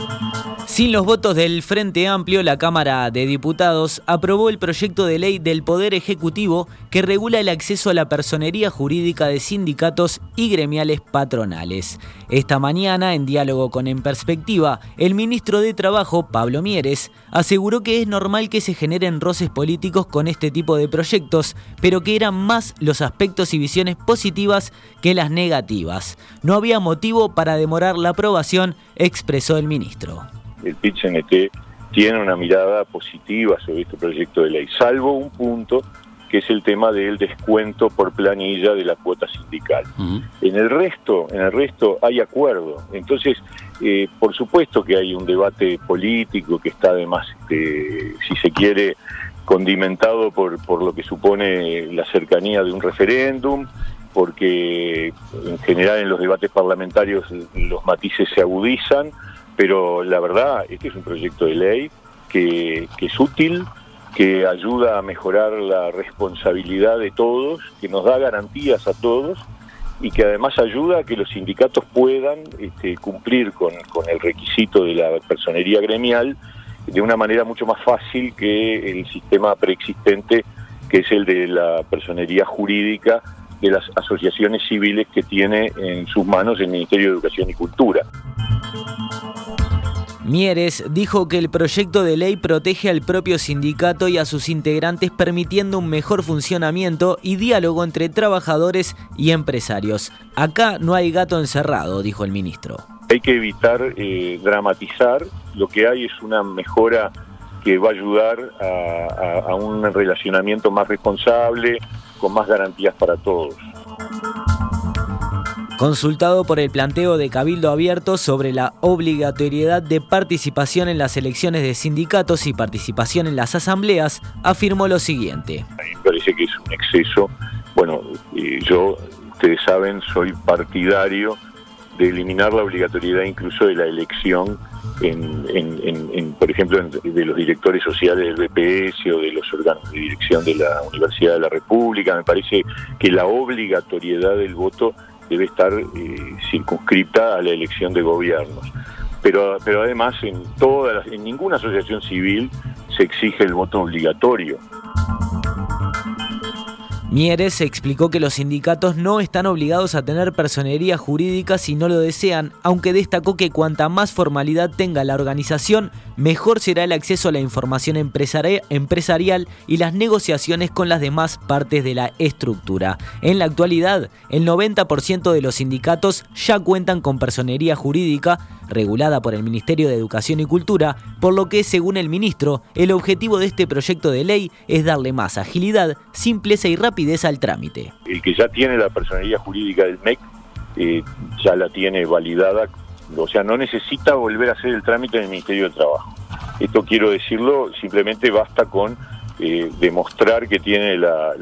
Música Sin los votos del Frente Amplio, la Cámara de Diputados aprobó el proyecto de ley del Poder Ejecutivo que regula el acceso a la personería jurídica de sindicatos y gremiales patronales. Esta mañana, en diálogo con En Perspectiva, el ministro de Trabajo, Pablo Mieres, aseguró que es normal que se generen roces políticos con este tipo de proyectos, pero que eran más los aspectos y visiones positivas que las negativas. No había motivo para demorar la aprobación, expresó el ministro el PIT-CNT tiene una mirada positiva sobre este proyecto de ley, salvo un punto que es el tema del descuento por planilla de la cuota sindical. En el resto, en el resto hay acuerdo. Entonces, eh, por supuesto que hay un debate político que está además, este, si se quiere, condimentado por, por lo que supone la cercanía de un referéndum, porque en general en los debates parlamentarios los matices se agudizan pero la verdad, este es un proyecto de ley que, es útil, que ayuda a mejorar la responsabilidad de todos, que nos da garantías a todos y que además ayuda a que los sindicatos puedan este, cumplir con, el requisito de la personería gremial de una manera mucho más fácil que el sistema preexistente, que es el de la personería jurídica de las asociaciones civiles que tiene en sus manos el Ministerio de Educación y Cultura. Mieres dijo que el proyecto de ley protege al propio sindicato y a sus integrantes permitiendo un mejor funcionamiento y diálogo entre trabajadores y empresarios. Acá no hay gato encerrado, dijo el ministro. Hay que evitar eh, dramatizar, lo que hay es una mejora que va a ayudar a un relacionamiento más responsable, con más garantías para todos. Consultado por el planteo de Cabildo Abierto sobre la obligatoriedad de participación en las elecciones de sindicatos y participación en las asambleas, afirmó lo siguiente. Me parece que es un exceso. Bueno, yo, ustedes saben, soy partidario de eliminar la obligatoriedad incluso de la elección en, por ejemplo, de los directores sociales del BPS o de los órganos de dirección de la Universidad de la República. Me parece que la obligatoriedad del voto debe estar eh, circunscrita a la elección de gobiernos. Pero, pero además en, todas en ninguna asociación civil se exige el voto obligatorio. Mieres explicó que los sindicatos no están obligados a tener personería jurídica si no lo desean, aunque destacó que cuanta más formalidad tenga la organización, mejor será el acceso a la información empresarial y las negociaciones con las demás partes de la estructura. En la actualidad, el 90% de los sindicatos ya cuentan con personería jurídica, regulada por el Ministerio de Educación y Cultura, por lo que, según el ministro, el objetivo de este proyecto de ley es darle más agilidad, simpleza y rapidez al trámite. El que ya tiene la personalidad jurídica del MEC eh, ya la tiene validada, o sea, no necesita volver a hacer el trámite en el Ministerio de Trabajo. Esto quiero decirlo, simplemente basta con eh, demostrar que tiene la,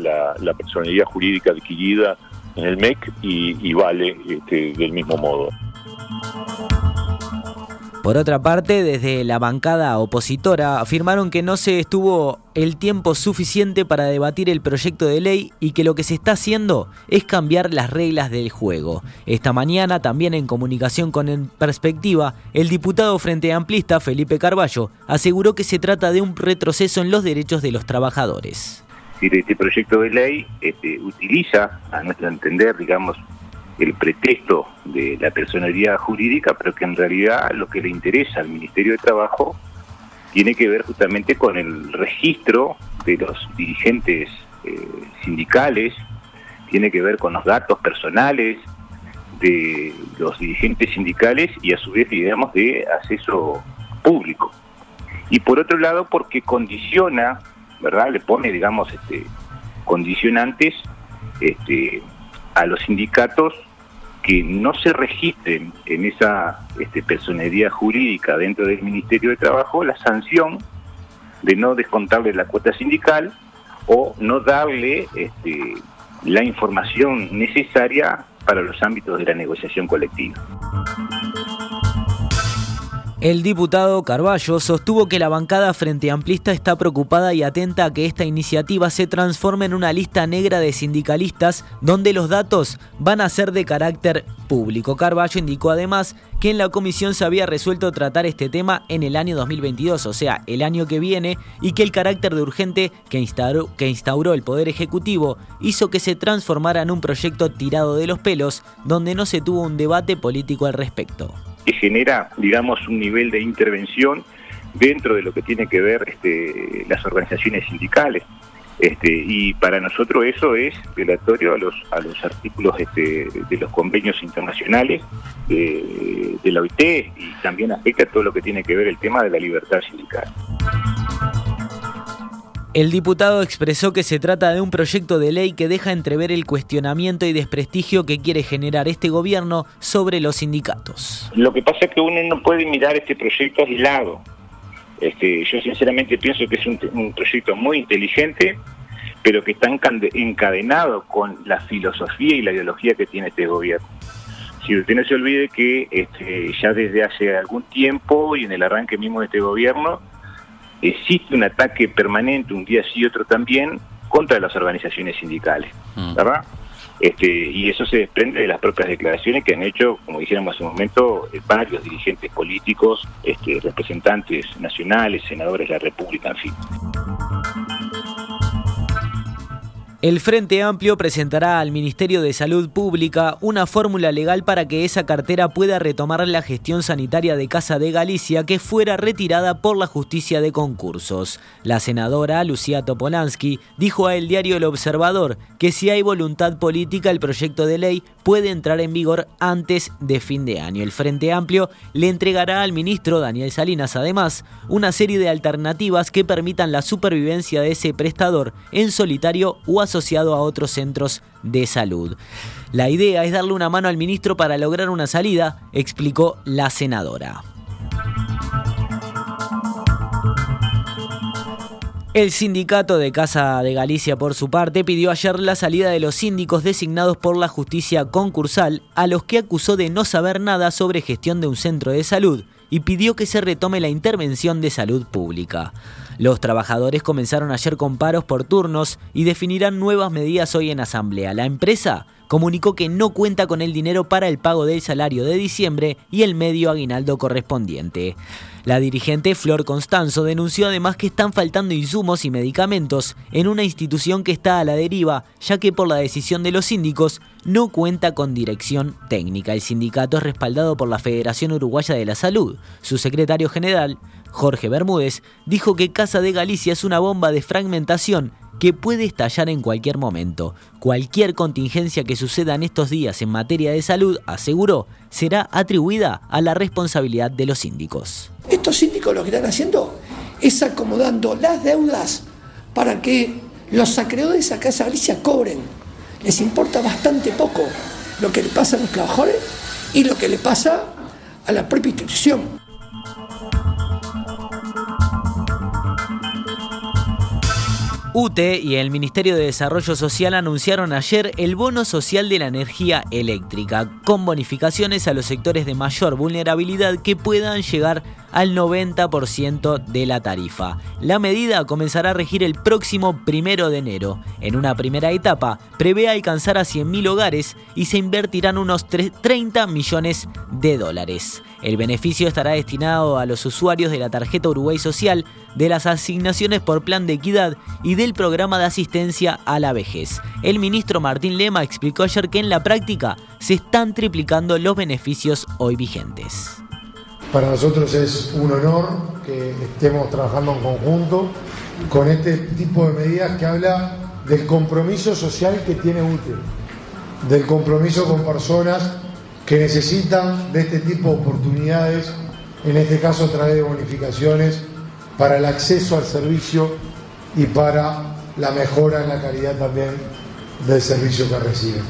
personalidad jurídica adquirida en el MEC y, vale este, del mismo modo. Por otra parte, desde la bancada opositora afirmaron que no se estuvo el tiempo suficiente para debatir el proyecto de ley y que lo que se está haciendo es cambiar las reglas del juego. Esta mañana, también en comunicación con En Perspectiva, el diputado Frente Amplista Felipe Carballo aseguró que se trata de un retroceso en los derechos de los trabajadores. Este proyecto de ley este, utiliza, a nuestro entender, digamos, el pretexto de la personalidad jurídica, pero que en realidad lo que le interesa al Ministerio de Trabajo tiene que ver justamente con el registro de los dirigentes eh, sindicales, tiene que ver con los datos personales de los dirigentes sindicales y a su vez, digamos, de acceso público. Y por otro lado, porque condiciona, ¿verdad? Le pone, digamos, este, condicionantes este, a los sindicatos que no se registren en esa este, personería jurídica dentro del Ministerio de Trabajo la sanción de no descontarle la cuota sindical o no darle este, la información necesaria para los ámbitos de la negociación colectiva. El diputado Carballo sostuvo que la bancada frente amplista está preocupada y atenta a que esta iniciativa se transforme en una lista negra de sindicalistas donde los datos van a ser de carácter público. Carballo indicó además que en la comisión se había resuelto tratar este tema en el año 2022, o sea, el año que viene, y que el carácter de urgente que instauró, que instauró el Poder Ejecutivo hizo que se transformara en un proyecto tirado de los pelos, donde no se tuvo un debate político al respecto que genera, digamos, un nivel de intervención dentro de lo que tiene que ver este, las organizaciones sindicales. Este, y para nosotros eso es violatorio a los, a los artículos este, de los convenios internacionales de, de la OIT y también afecta todo lo que tiene que ver el tema de la libertad sindical. El diputado expresó que se trata de un proyecto de ley que deja entrever el cuestionamiento y desprestigio que quiere generar este gobierno sobre los sindicatos. Lo que pasa es que uno no puede mirar este proyecto aislado. Este, yo sinceramente pienso que es un, proyecto muy inteligente, pero que está encadenado con la filosofía y la ideología que tiene este gobierno. Si usted no se olvide que este, ya desde hace algún tiempo y en el arranque mismo de este gobierno, existe un ataque permanente, un día sí y otro también, contra las organizaciones sindicales, mm. ¿verdad? Este, y eso se desprende de las propias declaraciones que han hecho, como dijéramos hace un momento, eh, varios dirigentes políticos, este, representantes nacionales, senadores de la República, en fin. El Frente Amplio presentará al Ministerio de Salud Pública una fórmula legal para que esa cartera pueda retomar la gestión sanitaria de Casa de Galicia que fuera retirada por la justicia de concursos. La senadora Lucía Topolansky dijo a el diario El Observador que si hay voluntad política el proyecto de ley puede entrar en vigor antes de fin de año. El Frente Amplio le entregará al ministro Daniel Salinas además una serie de alternativas que permitan la supervivencia de ese prestador en solitario o asociado a otros centros de salud. La idea es darle una mano al ministro para lograr una salida, explicó la senadora. El sindicato de Casa de Galicia, por su parte, pidió ayer la salida de los síndicos designados por la justicia concursal, a los que acusó de no saber nada sobre gestión de un centro de salud y pidió que se retome la intervención de salud pública. Los trabajadores comenzaron ayer con paros por turnos y definirán nuevas medidas hoy en asamblea. La empresa comunicó que no cuenta con el dinero para el pago del salario de diciembre y el medio aguinaldo correspondiente. La dirigente Flor Constanzo denunció además que están faltando insumos y medicamentos en una institución que está a la deriva, ya que por la decisión de los síndicos no cuenta con dirección técnica. El sindicato es respaldado por la Federación Uruguaya de la Salud. Su secretario general, Jorge Bermúdez, dijo que Casa de Galicia es una bomba de fragmentación que puede estallar en cualquier momento. Cualquier contingencia que suceda en estos días en materia de salud, aseguró, será atribuida a la responsabilidad de los síndicos. Estos síndicos lo que están haciendo es acomodando las deudas para que los acreedores a Casa Galicia cobren. Les importa bastante poco lo que le pasa a los trabajadores y lo que le pasa a la propia institución. UTE y el Ministerio de Desarrollo Social anunciaron ayer el bono social de la energía eléctrica, con bonificaciones a los sectores de mayor vulnerabilidad que puedan llegar al 90% de la tarifa. La medida comenzará a regir el próximo primero de enero. En una primera etapa, prevé alcanzar a 100.000 hogares y se invertirán unos 30 millones de dólares. El beneficio estará destinado a los usuarios de la tarjeta Uruguay Social, de las asignaciones por plan de equidad y del programa de asistencia a la vejez. El ministro Martín Lema explicó ayer que en la práctica se están triplicando los beneficios hoy vigentes. Para nosotros es un honor que estemos trabajando en conjunto con este tipo de medidas que habla del compromiso social que tiene UTE, del compromiso con personas que necesitan de este tipo de oportunidades, en este caso a través de bonificaciones para el acceso al servicio y para la mejora en la calidad también del servicio que reciben.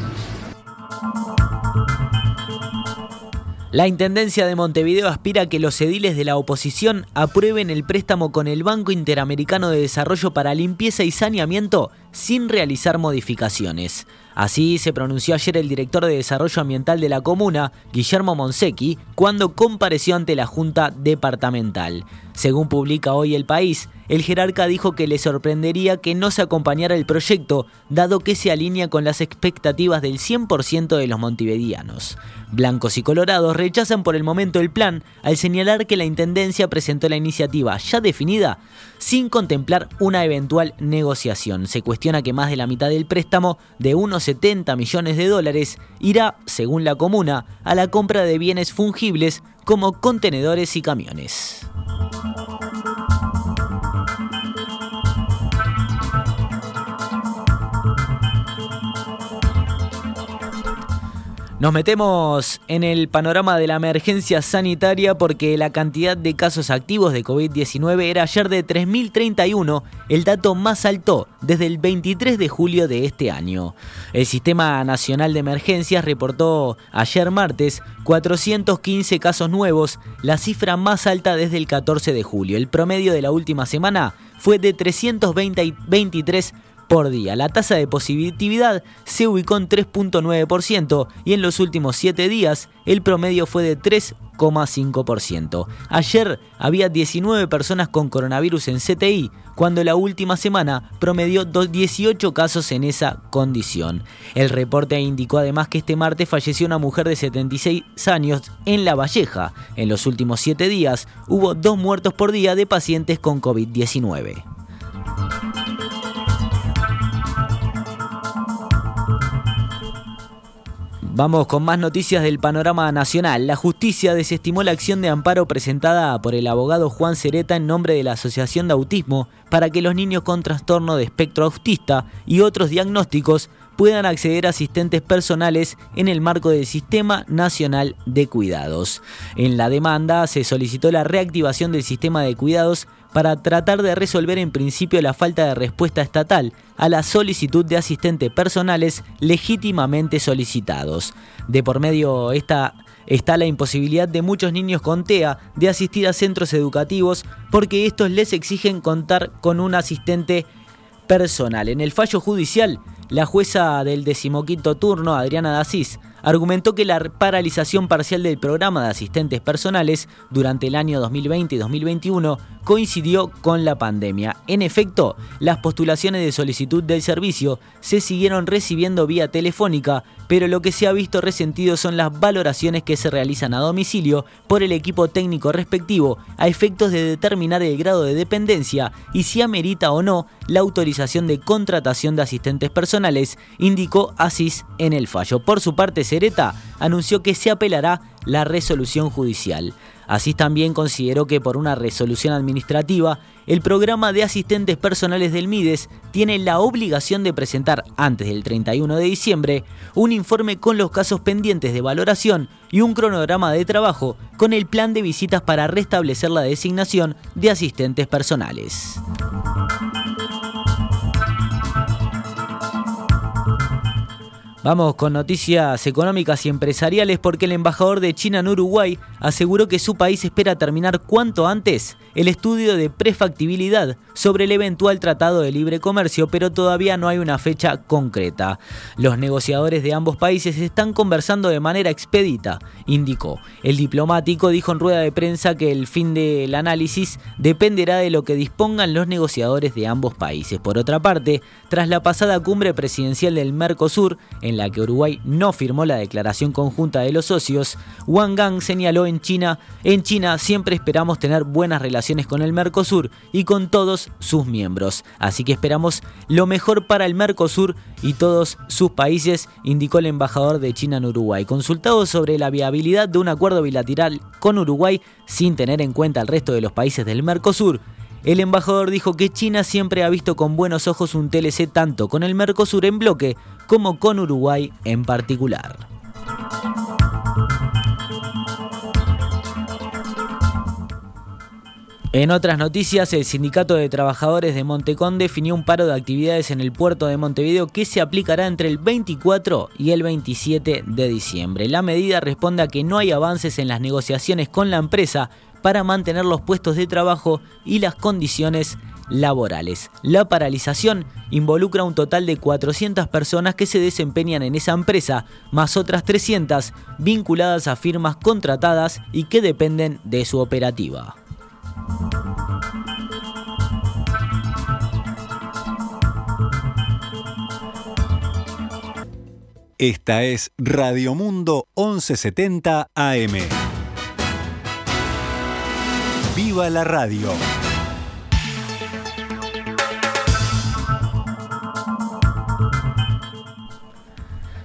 La Intendencia de Montevideo aspira a que los ediles de la oposición aprueben el préstamo con el Banco Interamericano de Desarrollo para limpieza y saneamiento sin realizar modificaciones. Así se pronunció ayer el director de Desarrollo Ambiental de la comuna, Guillermo Monsecchi, cuando compareció ante la Junta Departamental. Según publica hoy el país, el jerarca dijo que le sorprendería que no se acompañara el proyecto, dado que se alinea con las expectativas del 100% de los montivedianos. Blancos y colorados rechazan por el momento el plan al señalar que la Intendencia presentó la iniciativa ya definida sin contemplar una eventual negociación. Se cuestiona que más de la mitad del préstamo, de unos 70 millones de dólares, irá, según la comuna, a la compra de bienes fungibles como contenedores y camiones. Nos metemos en el panorama de la emergencia sanitaria porque la cantidad de casos activos de COVID-19 era ayer de 3.031, el dato más alto desde el 23 de julio de este año. El Sistema Nacional de Emergencias reportó ayer martes 415 casos nuevos, la cifra más alta desde el 14 de julio. El promedio de la última semana fue de 323 por día. La tasa de positividad se ubicó en 3.9% y en los últimos 7 días el promedio fue de 3,5%. Ayer había 19 personas con coronavirus en CTI, cuando la última semana promedió 18 casos en esa condición. El reporte indicó además que este martes falleció una mujer de 76 años en La Valleja. En los últimos 7 días hubo dos muertos por día de pacientes con COVID-19. Vamos con más noticias del panorama nacional. La justicia desestimó la acción de amparo presentada por el abogado Juan Cereta en nombre de la Asociación de Autismo para que los niños con trastorno de espectro autista y otros diagnósticos puedan acceder a asistentes personales en el marco del Sistema Nacional de Cuidados. En la demanda se solicitó la reactivación del sistema de cuidados para tratar de resolver en principio la falta de respuesta estatal a la solicitud de asistentes personales legítimamente solicitados. De por medio esta está la imposibilidad de muchos niños con TEA de asistir a centros educativos porque estos les exigen contar con un asistente personal. En el fallo judicial, la jueza del decimoquinto turno, Adriana Dasís, argumentó que la paralización parcial del programa de asistentes personales durante el año 2020 y 2021 coincidió con la pandemia. En efecto, las postulaciones de solicitud del servicio se siguieron recibiendo vía telefónica, pero lo que se ha visto resentido son las valoraciones que se realizan a domicilio por el equipo técnico respectivo a efectos de determinar el grado de dependencia y si amerita o no la autorización de contratación de asistentes personales, indicó Asís en el fallo. Por su parte, Cereta anunció que se apelará la resolución judicial. Así también consideró que por una resolución administrativa, el programa de asistentes personales del MIDES tiene la obligación de presentar antes del 31 de diciembre un informe con los casos pendientes de valoración y un cronograma de trabajo con el plan de visitas para restablecer la designación de asistentes personales. Vamos con noticias económicas y empresariales porque el embajador de China en Uruguay aseguró que su país espera terminar cuanto antes el estudio de prefactibilidad sobre el eventual tratado de libre comercio, pero todavía no hay una fecha concreta. Los negociadores de ambos países están conversando de manera expedita, indicó. El diplomático dijo en rueda de prensa que el fin del análisis dependerá de lo que dispongan los negociadores de ambos países. Por otra parte, tras la pasada cumbre presidencial del Mercosur, la que Uruguay no firmó la declaración conjunta de los socios, Wang Gang señaló en China, en China siempre esperamos tener buenas relaciones con el Mercosur y con todos sus miembros. Así que esperamos lo mejor para el Mercosur y todos sus países, indicó el embajador de China en Uruguay. Consultado sobre la viabilidad de un acuerdo bilateral con Uruguay sin tener en cuenta al resto de los países del Mercosur, el embajador dijo que China siempre ha visto con buenos ojos un TLC tanto con el Mercosur en bloque como con Uruguay en particular. En otras noticias, el Sindicato de Trabajadores de Montecón definió un paro de actividades en el puerto de Montevideo que se aplicará entre el 24 y el 27 de diciembre. La medida responde a que no hay avances en las negociaciones con la empresa para mantener los puestos de trabajo y las condiciones laborales. La paralización involucra un total de 400 personas que se desempeñan en esa empresa, más otras 300 vinculadas a firmas contratadas y que dependen de su operativa. Esta es Radio Mundo 1170 AM. ¡Viva la radio!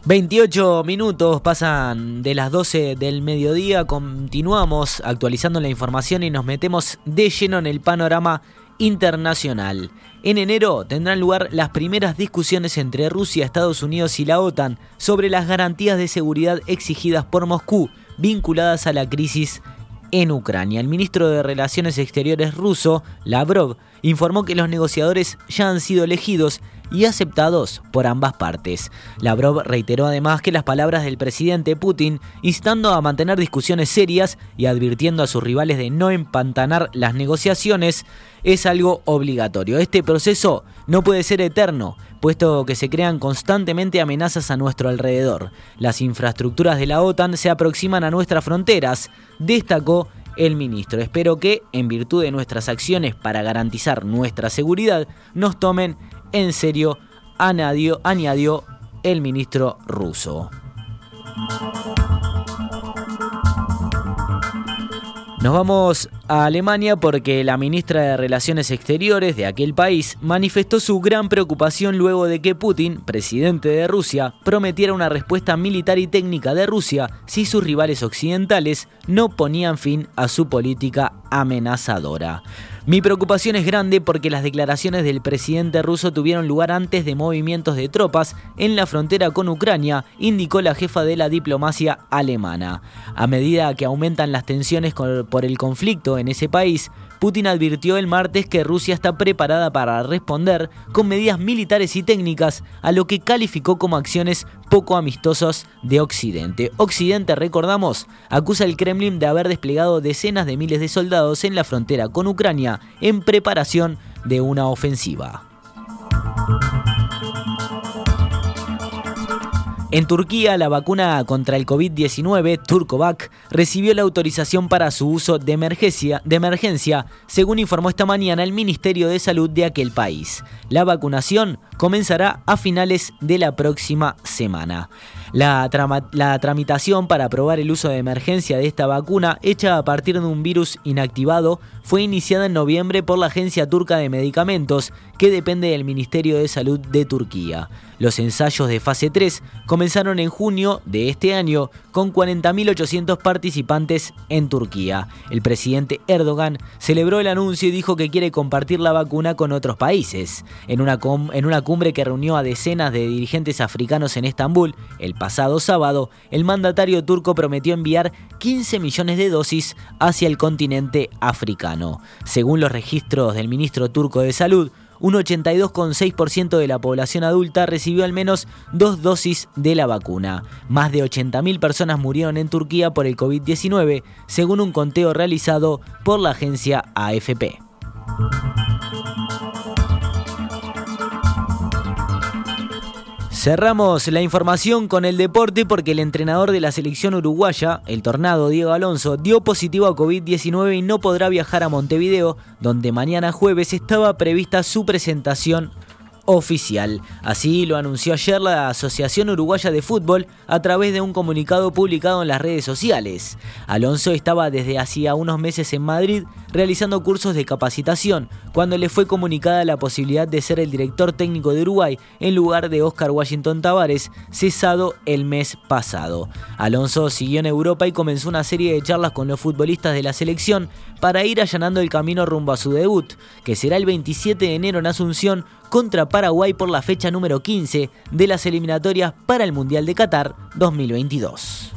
...28 minutos pasan de las 12 del mediodía... ...continuamos actualizando la información... ...y nos metemos de lleno en el panorama internacional. En enero tendrán lugar las primeras discusiones entre Rusia, Estados Unidos y la OTAN sobre las garantías de seguridad exigidas por Moscú vinculadas a la crisis en Ucrania. El ministro de Relaciones Exteriores ruso, Lavrov, informó que los negociadores ya han sido elegidos y aceptados por ambas partes. Lavrov reiteró además que las palabras del presidente Putin, instando a mantener discusiones serias y advirtiendo a sus rivales de no empantanar las negociaciones, es algo obligatorio. Este proceso no puede ser eterno, puesto que se crean constantemente amenazas a nuestro alrededor. Las infraestructuras de la OTAN se aproximan a nuestras fronteras, destacó el ministro. Espero que, en virtud de nuestras acciones para garantizar nuestra seguridad, nos tomen en serio, añadió, el ministro ruso. Nos vamos a Alemania porque la ministra de Relaciones Exteriores de aquel país manifestó su gran preocupación luego de que Putin, presidente de Rusia, prometiera una respuesta militar y técnica de Rusia si sus rivales occidentales no ponían fin a su política amenazadora. Mi preocupación es grande porque las declaraciones del presidente ruso tuvieron lugar antes de movimientos de tropas en la frontera con Ucrania, indicó la jefa de la diplomacia alemana. A medida que aumentan las tensiones por el conflicto en ese país, Putin advirtió el martes que Rusia está preparada para responder con medidas militares y técnicas a lo que calificó como acciones poco amistosas de Occidente. Occidente, recordamos, acusa al Kremlin de haber desplegado decenas de miles de soldados en la frontera con Ucrania en preparación de una ofensiva. En Turquía, la vacuna contra el COVID-19, Turcovac, recibió la autorización para su uso de emergencia, de emergencia, según informó esta mañana el Ministerio de Salud de aquel país. La vacunación comenzará a finales de la próxima semana. La, tramitación para aprobar el uso de emergencia de esta vacuna, hecha a partir de un virus inactivado, fue iniciada en noviembre por la Agencia Turca de Medicamentos, que depende del Ministerio de Salud de Turquía. Los ensayos de fase 3 comenzaron en junio de este año con 40.800 participantes en Turquía. El presidente Erdogan celebró el anuncio y dijo que quiere compartir la vacuna con otros países. En una, en una cumbre que reunió a decenas de dirigentes africanos en Estambul el pasado sábado, el mandatario turco prometió enviar 15 millones de dosis hacia el continente africano. Según los registros del ministro turco de Salud, un 82,6% de la población adulta recibió al menos dos dosis de la vacuna. Más de 80.000 personas murieron en Turquía por el COVID-19, según un conteo realizado por la agencia AFP. Cerramos la información con el deporte porque el entrenador de la selección uruguaya, el tornado Diego Alonso, dio positivo a COVID-19 y no podrá viajar a Montevideo, donde mañana jueves estaba prevista su presentación oficial. Así lo anunció ayer la Asociación Uruguaya de Fútbol a través de un comunicado publicado en las redes sociales. Alonso estaba desde hacía unos meses en Madrid realizando cursos de capacitación cuando le fue comunicada la posibilidad de ser el director técnico de Uruguay en lugar de Oscar Washington Tavares, cesado el mes pasado. Alonso siguió en Europa y comenzó una serie de charlas con los futbolistas de la selección para ir allanando el camino rumbo a su debut, que será el 27 de enero en Asunción contra Paraguay por la fecha número 15 de las eliminatorias para el Mundial de Qatar 2022.